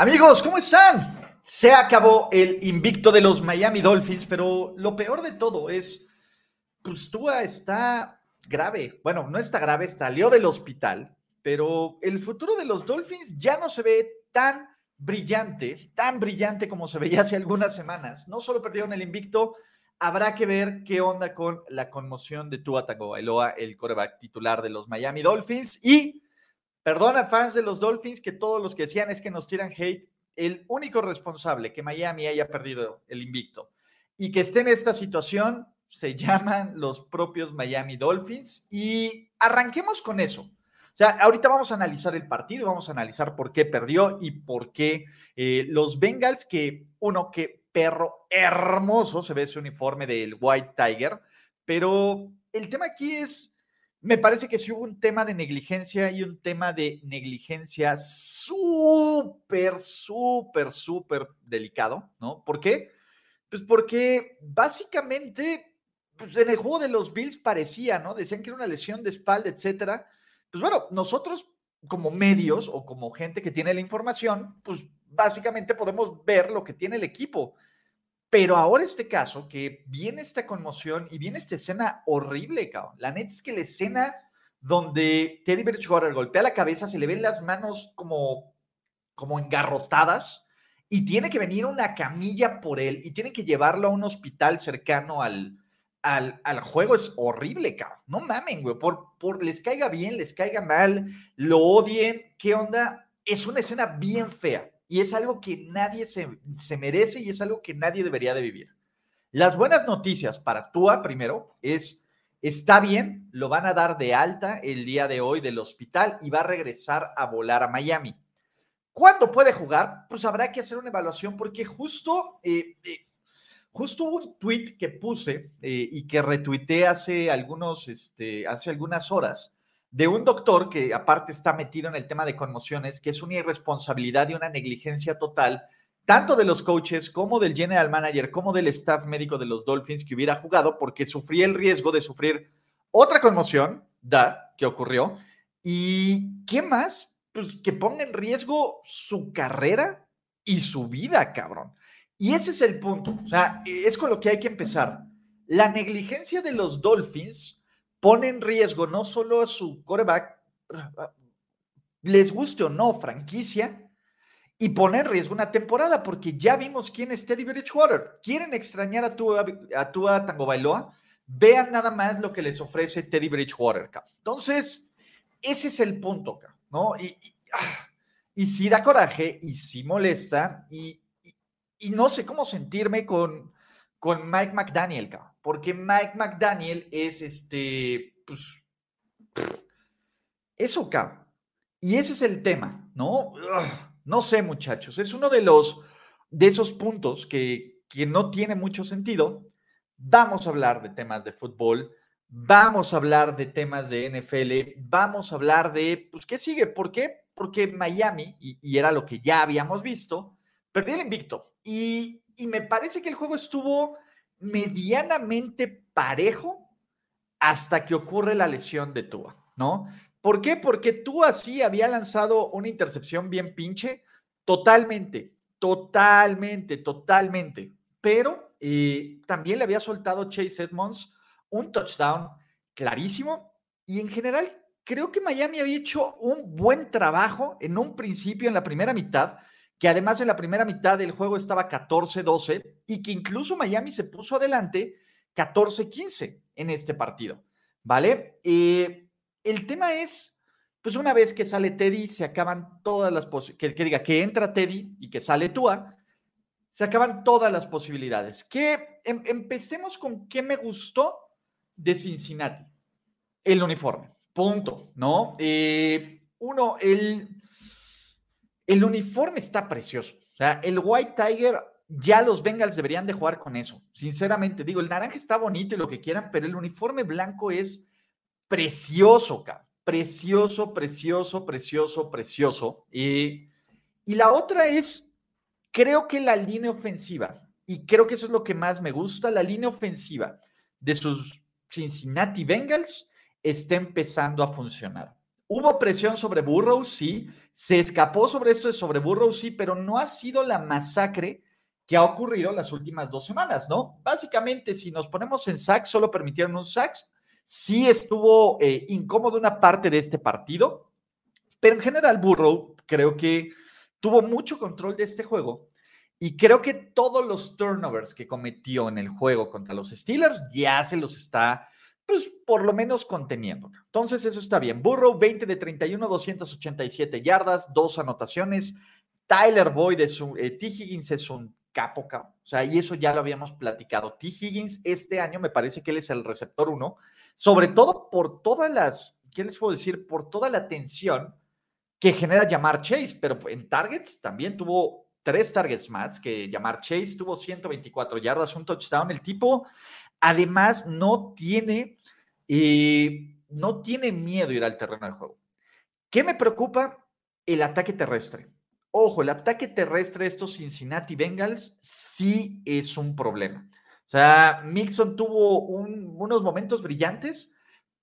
Amigos, ¿cómo están? Se acabó el invicto de los Miami Dolphins, pero lo peor de todo es, pues Tua está grave. Bueno, no está grave, salió del hospital, pero el futuro de los Dolphins ya no se ve tan brillante, tan brillante como se veía hace algunas semanas. No solo perdieron el invicto, habrá que ver qué onda con la conmoción de Tua Tagovailoa, el coreback titular de los Miami Dolphins. Y, perdona fans de los Dolphins, que todos los que decían es que nos tiran hate, el único responsable que Miami haya perdido el invicto y que esté en esta situación se llaman los propios Miami Dolphins. Y arranquemos con eso. O sea, ahorita vamos a analizar el partido, vamos a analizar por qué perdió y por qué eh, los Bengals, que uno, que perro hermoso se ve ese uniforme del White Tiger, pero el tema aquí es, me parece que sí hubo un tema de negligencia y un tema de negligencia súper, súper, súper delicado, ¿no? ¿Por qué? Pues porque básicamente, pues en el juego de los Bills parecía, ¿no? Decían que era una lesión de espalda, etcétera pues bueno, nosotros como medios o como gente que tiene la información, pues básicamente podemos ver lo que tiene el equipo. Pero ahora este caso, que viene esta conmoción y viene esta escena horrible, cabrón. La neta es que la escena donde Teddy Bridgewater golpea la cabeza, se le ven las manos como, como engarrotadas y tiene que venir una camilla por él y tiene que llevarlo a un hospital cercano al, al, al, juego es horrible, cabrón. No mamen, güey. Por, por les caiga bien, les caiga mal, lo odien. ¿Qué onda? Es una escena bien fea y es algo que nadie se, se merece y es algo que nadie debería de vivir. Las buenas noticias para Tua, primero, es está bien, lo van a dar de alta el día de hoy del hospital y va a regresar a volar a Miami. ¿Cuándo puede jugar? Pues habrá que hacer una evaluación porque justo eh, eh, Justo hubo un tweet que puse eh, y que retuiteé hace, algunos, este, hace algunas horas de un doctor que aparte está metido en el tema de conmociones, que es una irresponsabilidad y una negligencia total, tanto de los coaches como del general manager, como del staff médico de los Dolphins que hubiera jugado, porque sufría el riesgo de sufrir otra conmoción, da, que ocurrió. ¿Y qué más? Pues que ponga en riesgo su carrera y su vida, cabrón. Y ese es el punto. O sea, es con lo que hay que empezar. La negligencia de los Dolphins pone en riesgo no solo a su coreback, les guste o no, franquicia, y pone en riesgo una temporada, porque ya vimos quién es Teddy Bridgewater. ¿Quieren extrañar a tu, a Tango Bailoa? Vean nada más lo que les ofrece Teddy Bridgewater. Entonces, ese es el punto, ¿no? Y, ah, y si da coraje y si molesta, y y no sé cómo sentirme con, con Mike McDaniel, porque Mike McDaniel es este, pues, eso, cabrón. Y ese es el tema, ¿no? no sé, muchachos, es uno de los, de esos puntos que, que no tiene mucho sentido. Vamos a hablar de temas de fútbol, vamos a hablar de temas de NFL, vamos a hablar de, pues, ¿qué sigue? ¿Por qué? Porque Miami, y, y era lo que ya habíamos visto, perdió el invicto y, me parece que el juego estuvo medianamente parejo hasta que ocurre la lesión de Tua, ¿no? ¿Por qué? Porque Tua sí había lanzado una intercepción bien pinche, totalmente, totalmente, totalmente. Pero eh, también le había soltado Chase Edmonds un touchdown clarísimo y en general creo que Miami había hecho un buen trabajo en un principio, en la primera mitad, que además en la primera mitad del juego estaba 14-12 y que incluso Miami se puso adelante 14-15 en este partido, ¿vale? Eh, el tema es, pues una vez que sale Teddy, se acaban todas las posibilidades, que, diga que entra Teddy y que sale Tua, se acaban todas las posibilidades. Que em, empecemos con qué me gustó de Cincinnati, el uniforme, punto, ¿no? Eh, uno, el el uniforme está precioso. O sea, el White Tiger, ya los Bengals deberían de jugar con eso. Sinceramente, digo, el naranja está bonito y lo que quieran, pero el uniforme blanco es precioso, cabrón. Precioso, precioso, precioso, precioso. y la otra es, creo que la línea ofensiva, y creo que eso es lo que más me gusta, la línea ofensiva de sus Cincinnati Bengals está empezando a funcionar. Hubo presión sobre Burrow, sí. Se escapó sobre esto de sobre Burrow, sí, pero no ha sido la masacre que ha ocurrido las últimas dos semanas, ¿no? Básicamente, si nos ponemos en sacks, solo permitieron un sacks. Sí estuvo eh, incómodo una parte de este partido, pero en general Burrow creo que tuvo mucho control de este juego y creo que todos los turnovers que cometió en el juego contra los Steelers ya se los está, pues, por lo menos conteniendo. Entonces, eso está bien. Burrow, 20 de 31, 287 yardas, dos anotaciones. Tyler Boyd es un, eh, T. Higgins es un capo, capo, o sea, y eso ya lo habíamos platicado. T. Higgins este año me parece que él es el receptor uno, sobre todo por todas las, ¿qué les puedo decir? Por toda la tensión que genera llamar Chase, pero en targets también tuvo tres targets más que llamar Chase, tuvo 124 yardas, un touchdown. El tipo, además, no tiene, eh, no tiene miedo ir al terreno de juego. ¿Qué me preocupa? El ataque terrestre. Ojo, el ataque terrestre de estos Cincinnati Bengals sí es un problema. O sea, Mixon tuvo unos momentos brillantes,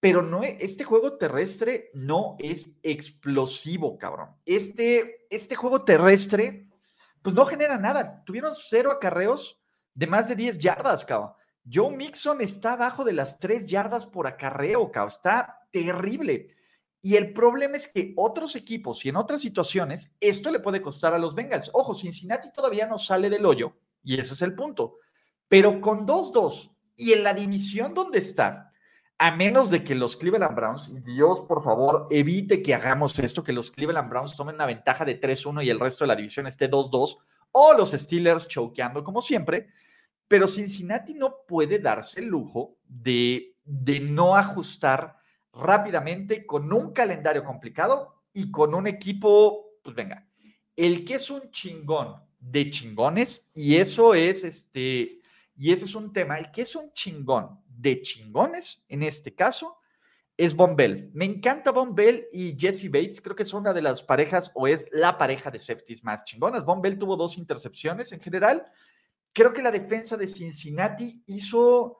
pero no, e, este juego terrestre no es explosivo, cabrón. Este, este juego terrestre pues no genera nada. Tuvieron cero acarreos de más de 10 yardas, cabrón. Joe Mixon está abajo de las 3 yardas por acarreo. Está terrible. Y el problema es que otros equipos y en otras situaciones, esto le puede costar a los Bengals. Ojo, Cincinnati todavía no sale del hoyo, y ese es el punto. Pero con 2-2 y en la división donde está, a menos de que los Cleveland Browns, Dios por favor, evite que hagamos esto, que los Cleveland Browns tomen una ventaja de 3-1 y el resto de la división esté 2-2, o los Steelers choqueando como siempre, pero Cincinnati no puede darse el lujo de, de no ajustar rápidamente con un calendario complicado y con un equipo, pues venga, el que es un chingón de chingones, y eso es este, y ese es un tema, el que es un chingón de chingones, en este caso, es Bombell. Me encanta Bombell y Jesse Bates. Creo que es una de las parejas o es la pareja de safeties más chingonas. Bombell tuvo dos intercepciones en general. Creo que la defensa de Cincinnati hizo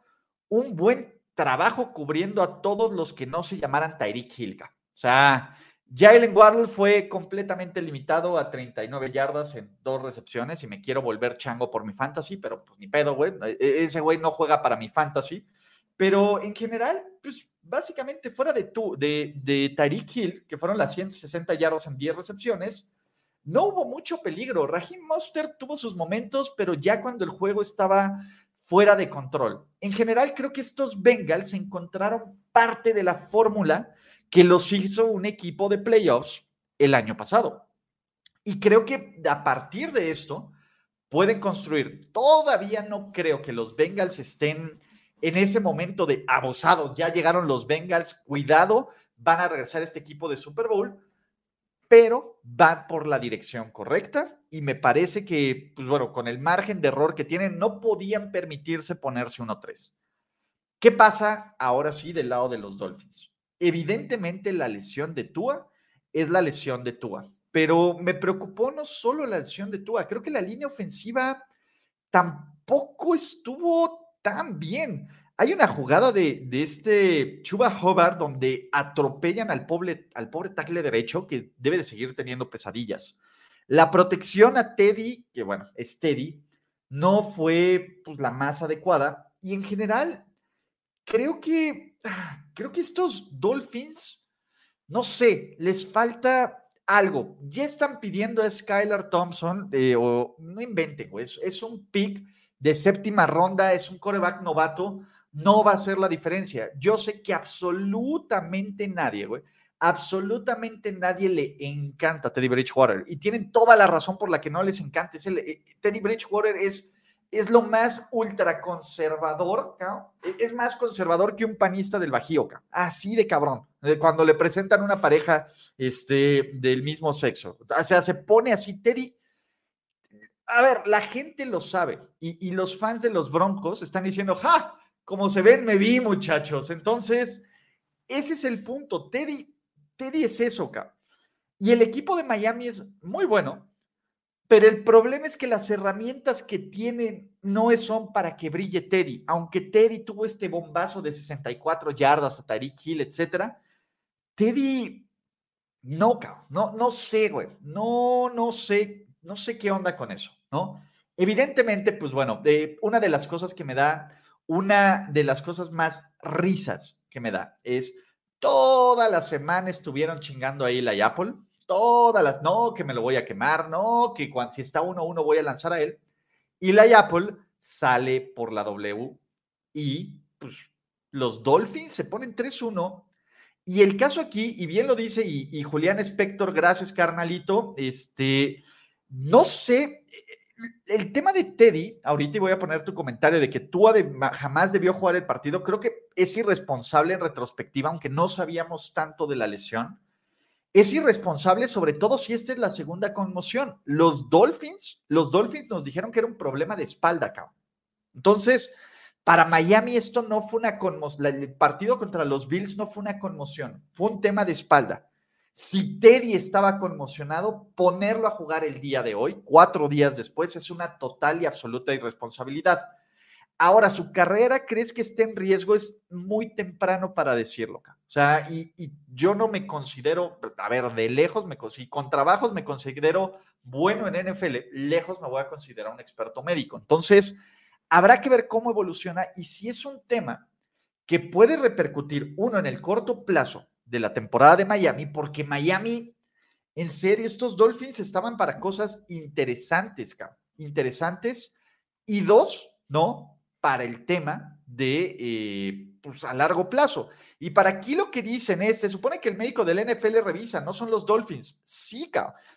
un buen trabajo cubriendo a todos los que no se llamaran Tyreek Hilka. O sea, Jalen Waddle fue completamente limitado a 39 yardas en dos recepciones y me quiero volver chango por mi fantasy, pero pues ni pedo, güey. E-, e-, ese güey no juega para mi fantasy. Pero en general, pues básicamente fuera de, tu, de, de Tyreek Hill, que fueron las 160 yardas en 10 recepciones, no hubo mucho peligro. Raheem Monster tuvo sus momentos, pero ya cuando el juego estaba fuera de control. En general, creo que estos Bengals encontraron parte de la fórmula que los hizo un equipo de playoffs el año pasado. Y creo que a partir de esto pueden construir. Todavía no creo que los Bengals estén en ese momento de abusados, ya llegaron los Bengals, cuidado, van a regresar este equipo de Super Bowl, pero van por la dirección correcta y me parece que, pues bueno, con el margen de error que tienen, no podían permitirse ponerse 1-3. ¿Qué pasa ahora sí del lado de los Dolphins? Evidentemente la lesión de Tua es la lesión de Tua, pero me preocupó no solo la lesión de Tua, creo que la línea ofensiva tampoco estuvo también. Hay una jugada de, este Chuba Hobart donde atropellan al pobre, al pobre tackle derecho que debe de seguir teniendo pesadillas. La protección a Teddy, que bueno, es Teddy, no fue pues, la más adecuada. Y en general, creo que, creo que estos Dolphins, no sé, les falta algo. Ya están pidiendo a Skylar Thompson, eh, o no inventen, es, es un pick de séptima ronda, es un coreback novato, no va a ser la diferencia. Yo sé que absolutamente nadie, güey, absolutamente nadie le encanta Teddy Bridgewater y tienen toda la razón por la que no les encanta. Es eh, Teddy Bridgewater es, es lo más ultraconservador, ¿no? E, es más conservador que un panista del Bajío, así de cabrón. Cuando le presentan una pareja este, del mismo sexo. O sea, se pone así, Teddy. A ver, la gente lo sabe y, y los fans de los Broncos están diciendo, ¡ja! Como se ven, me vi, muchachos. Entonces, ese es el punto. Teddy, Teddy es eso, cabrón. Y el equipo de Miami es muy bueno, pero el problema es que las herramientas que tienen no son para que brille Teddy. Aunque Teddy tuvo este bombazo de 64 yardas a Tariq Hill, etcétera, Teddy no, cabrón. No, no sé, güey. No, no sé, no sé qué onda con eso, ¿no? Evidentemente, pues bueno, eh, una de las cosas que me da, una de las cosas más risas que me da es toda la semana estuvieron chingando ahí la Apple todas las, no, que me lo voy a quemar, no, que cuando, si está uno uno voy a lanzar a él. Y la Apple sale por la W y pues los Dolphins se ponen 3-1. Y el caso aquí, y bien lo dice, y, Julián Spector, gracias carnalito, este, no sé, el tema de Teddy, ahorita voy a poner tu comentario de que tú jamás debió jugar el partido, creo que es irresponsable en retrospectiva, aunque no sabíamos tanto de la lesión es irresponsable, sobre todo si esta es la segunda conmoción. Los Dolphins, los Dolphins nos dijeron que era un problema de espalda, cabrón. Entonces, para Miami esto no fue una conmoción, el partido contra los Bills no fue una conmoción, fue un tema de espalda. Si Teddy estaba conmocionado, ponerlo a jugar el día de hoy, cuatro días después, es una total y absoluta irresponsabilidad. Ahora, su carrera, ¿crees que esté en riesgo? Es muy temprano para decirlo. O sea, y, yo no me considero, a ver, de lejos, me, si con trabajos me considero bueno en NFL, lejos me voy a considerar un experto médico. Entonces, habrá que ver cómo evoluciona y si es un tema que puede repercutir, uno, en el corto plazo de la temporada de Miami, porque Miami, en serio, estos Dolphins estaban para cosas interesantes, cabrón, interesantes. Y dos, ¿no? para el tema de, eh, pues a largo plazo. Y para aquí lo que dicen es, se supone que el médico del NFL revisa, no son los Dolphins. Sí,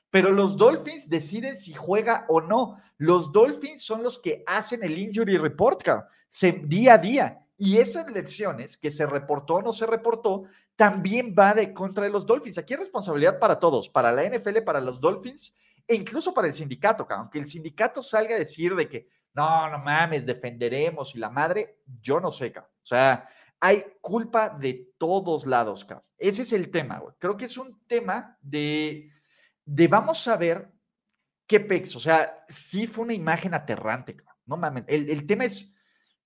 pero los Dolphins deciden si juega o no. Los Dolphins son los que hacen el injury report, se, día a día. Y esas lecciones que se reportó o no se reportó, también va de contra de los Dolphins. Aquí hay responsabilidad para todos, para la NFL, para los Dolphins e incluso para el sindicato, aunque el sindicato salga a decir de que no, no mames, defenderemos y la madre, yo no sé, cabrón. O sea, hay culpa de todos lados, cabrón. Ese es el tema, güey. Creo que es un tema de, de vamos a ver qué pex. O sea, sí fue una imagen aterrante, cabrón. No mames. El, tema es,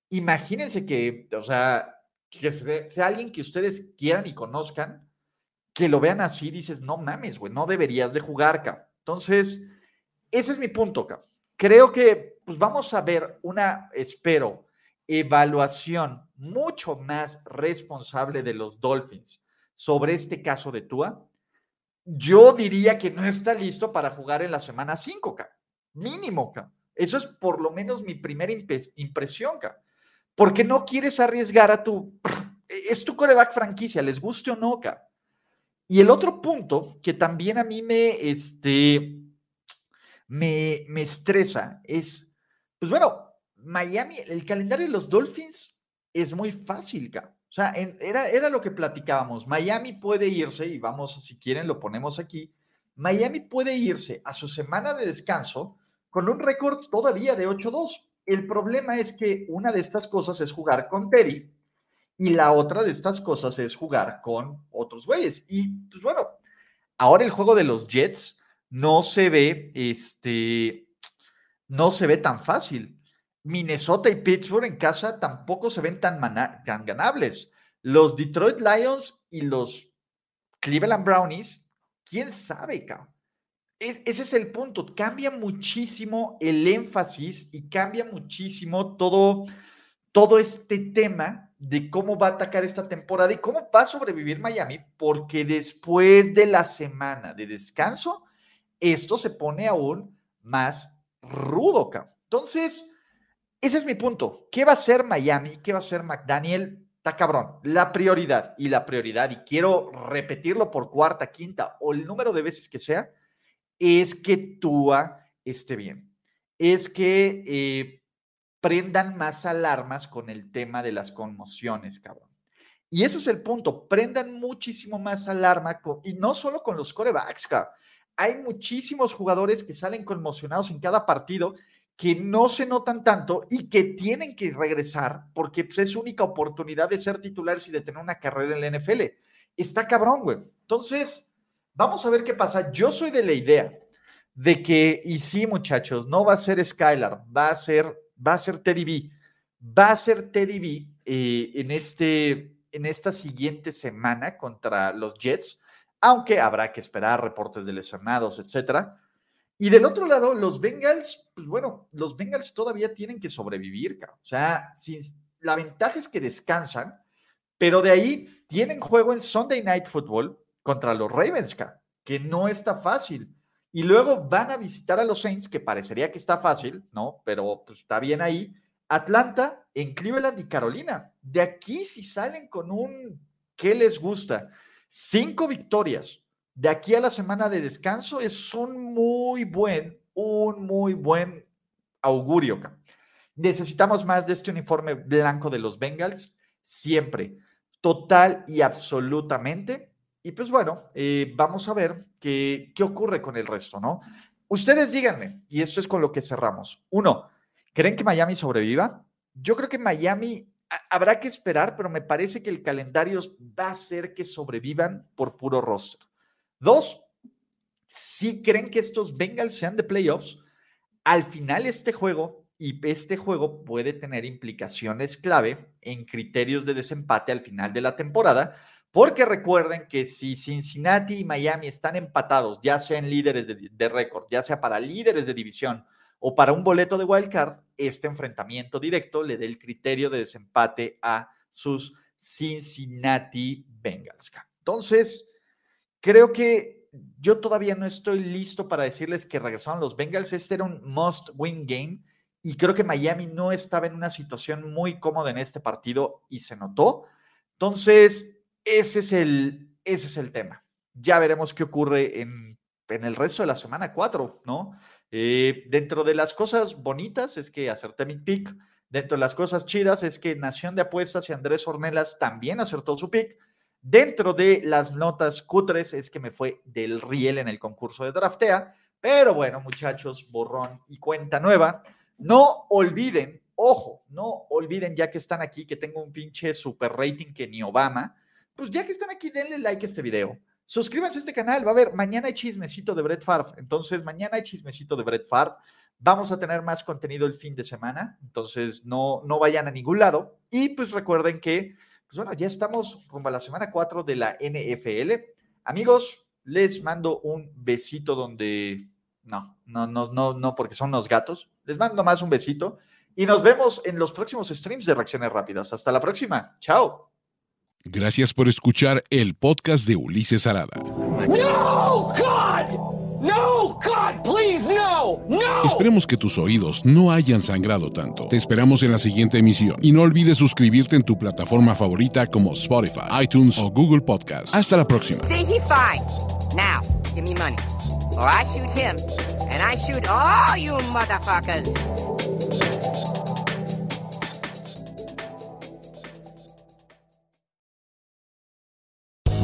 imagínense que, o sea, que sea alguien que ustedes quieran y conozcan, que lo vean así, dices, no mames, güey, no deberías de jugar, cabrón. Entonces, ese es mi punto, cabrón. Creo que pues vamos a ver una, espero, evaluación mucho más responsable de los Dolphins sobre este caso de Tua. Yo diría que no está listo para jugar en la semana 5, mínimo. Eso es por lo menos mi primera impresión, porque no quieres arriesgar a tu... Es tu coreback franquicia, les guste o no, Y el otro punto que también a mí me, este, me, me estresa es pues bueno, Miami, el calendario de los Dolphins es muy fácil, O sea, era, era lo que platicábamos. Miami puede irse, y vamos, si quieren, lo ponemos aquí. Miami puede irse a su semana de descanso con un récord todavía de 8-2. El problema es que una de estas cosas es jugar con Terry y la otra de estas cosas es jugar con otros güeyes. Y pues bueno, ahora el juego de los Jets no se ve, este, no se ve tan fácil. Minnesota y Pittsburgh en casa tampoco se ven tan, ganables. Los Detroit Lions y los Cleveland Brownies, quién sabe, cabrón. Ese es el punto. Cambia muchísimo el énfasis y cambia muchísimo todo, todo este tema de cómo va a atacar esta temporada y cómo va a sobrevivir Miami, porque después de la semana de descanso, esto se pone aún más rudo. Entonces, ese es mi punto. ¿Qué va a hacer Miami? ¿Qué va a hacer McDaniel? Está cabrón. La prioridad y la prioridad, y quiero repetirlo por cuarta, quinta o el número de veces que sea, es que Tua esté bien. Es que eh, prendan más alarmas con el tema de las conmociones, cabrón. Y ese es el punto. Prendan muchísimo más alarma y no solo con los corebacks. Hay muchísimos jugadores que salen conmocionados en cada partido que no se notan tanto y que tienen que regresar porque pues, es única oportunidad de ser titulares y de tener una carrera en la NFL. Está cabrón, güey. Entonces, vamos a ver qué pasa. Yo soy de la idea de que, y sí, muchachos, no va a ser Skylar, va a ser, va a ser Teddy B. Va a ser Teddy B eh, en, este, en esta siguiente semana contra los Jets, aunque habrá que esperar reportes de lesionados, etcétera. Y del otro lado, los Bengals, pues bueno, los Bengals todavía tienen que sobrevivir, o sea, la ventaja es que descansan, pero de ahí tienen juego en Sunday Night Football contra los Ravens, que no está fácil. Y luego van a visitar a los Saints, que parecería que está fácil, ¿no? Pero pues, está bien ahí. Atlanta, en Cleveland y Carolina. De aquí, si salen con un ¿qué les gusta? Cinco victorias. De aquí a la semana de descanso es un muy buen, un muy buen augurio. Necesitamos más de este uniforme blanco de los Bengals, siempre, total y absolutamente. Y pues bueno, eh, vamos a ver qué, qué ocurre con el resto, ¿no? Ustedes díganme, y esto es con lo que cerramos. Uno, ¿creen que Miami sobreviva? Yo creo que Miami habrá que esperar, pero me parece que el calendario va a hacer que sobrevivan por puro roster. Dos, si creen que estos Bengals sean de playoffs, al final este juego y este juego puede tener implicaciones clave en criterios de desempate al final de la temporada, porque recuerden que si Cincinnati y Miami están empatados, ya sean líderes de, récord, ya sea para líderes de división o para un boleto de wildcard, este enfrentamiento directo le dé el criterio de desempate a sus Cincinnati Bengals. Entonces, creo que yo todavía no estoy listo para decirles que regresaron los Bengals. Este era un must-win game y creo que Miami no estaba en una situación muy cómoda en este partido y se notó. Entonces, ese es el, ese es el tema. Ya veremos qué ocurre en, el resto de la semana 4, ¿no? Eh, dentro de las cosas bonitas es que acerté mi pick. Dentro de las cosas chidas es que Nación de Apuestas y Andrés Ornelas también acertó su pick. Dentro de las notas cutres es que me fue del riel en el concurso de draftea. Pero bueno, muchachos, borrón y cuenta nueva. No olviden, ojo, no olviden ya que están aquí que tengo un pinche super rating que ni Obama pues ya que están aquí, denle like a este video. Suscríbanse a este canal, va a haber, mañana hay chismecito de Brett Favre. Entonces, mañana hay chismecito de Brett Favre. Vamos a tener más contenido el fin de semana, entonces no, no vayan a ningún lado. Y pues recuerden que, pues bueno, ya estamos rumbo a la semana 4 de la NFL. Amigos, les mando un besito donde, no, no, no, no, no, porque son los gatos. Les mando más un besito y nos vemos en los próximos streams de reacciones rápidas. Hasta la próxima. Chao. Gracias por escuchar el podcast de Ulises Arada. No, God! No, God, please, no, no. Esperemos que tus oídos no hayan sangrado tanto. Te esperamos en la siguiente emisión y no olvides suscribirte en tu plataforma favorita como Spotify, iTunes o Google Podcast. Hasta la próxima. Now, give me money, or I shoot him, and I shoot all you motherfuckers.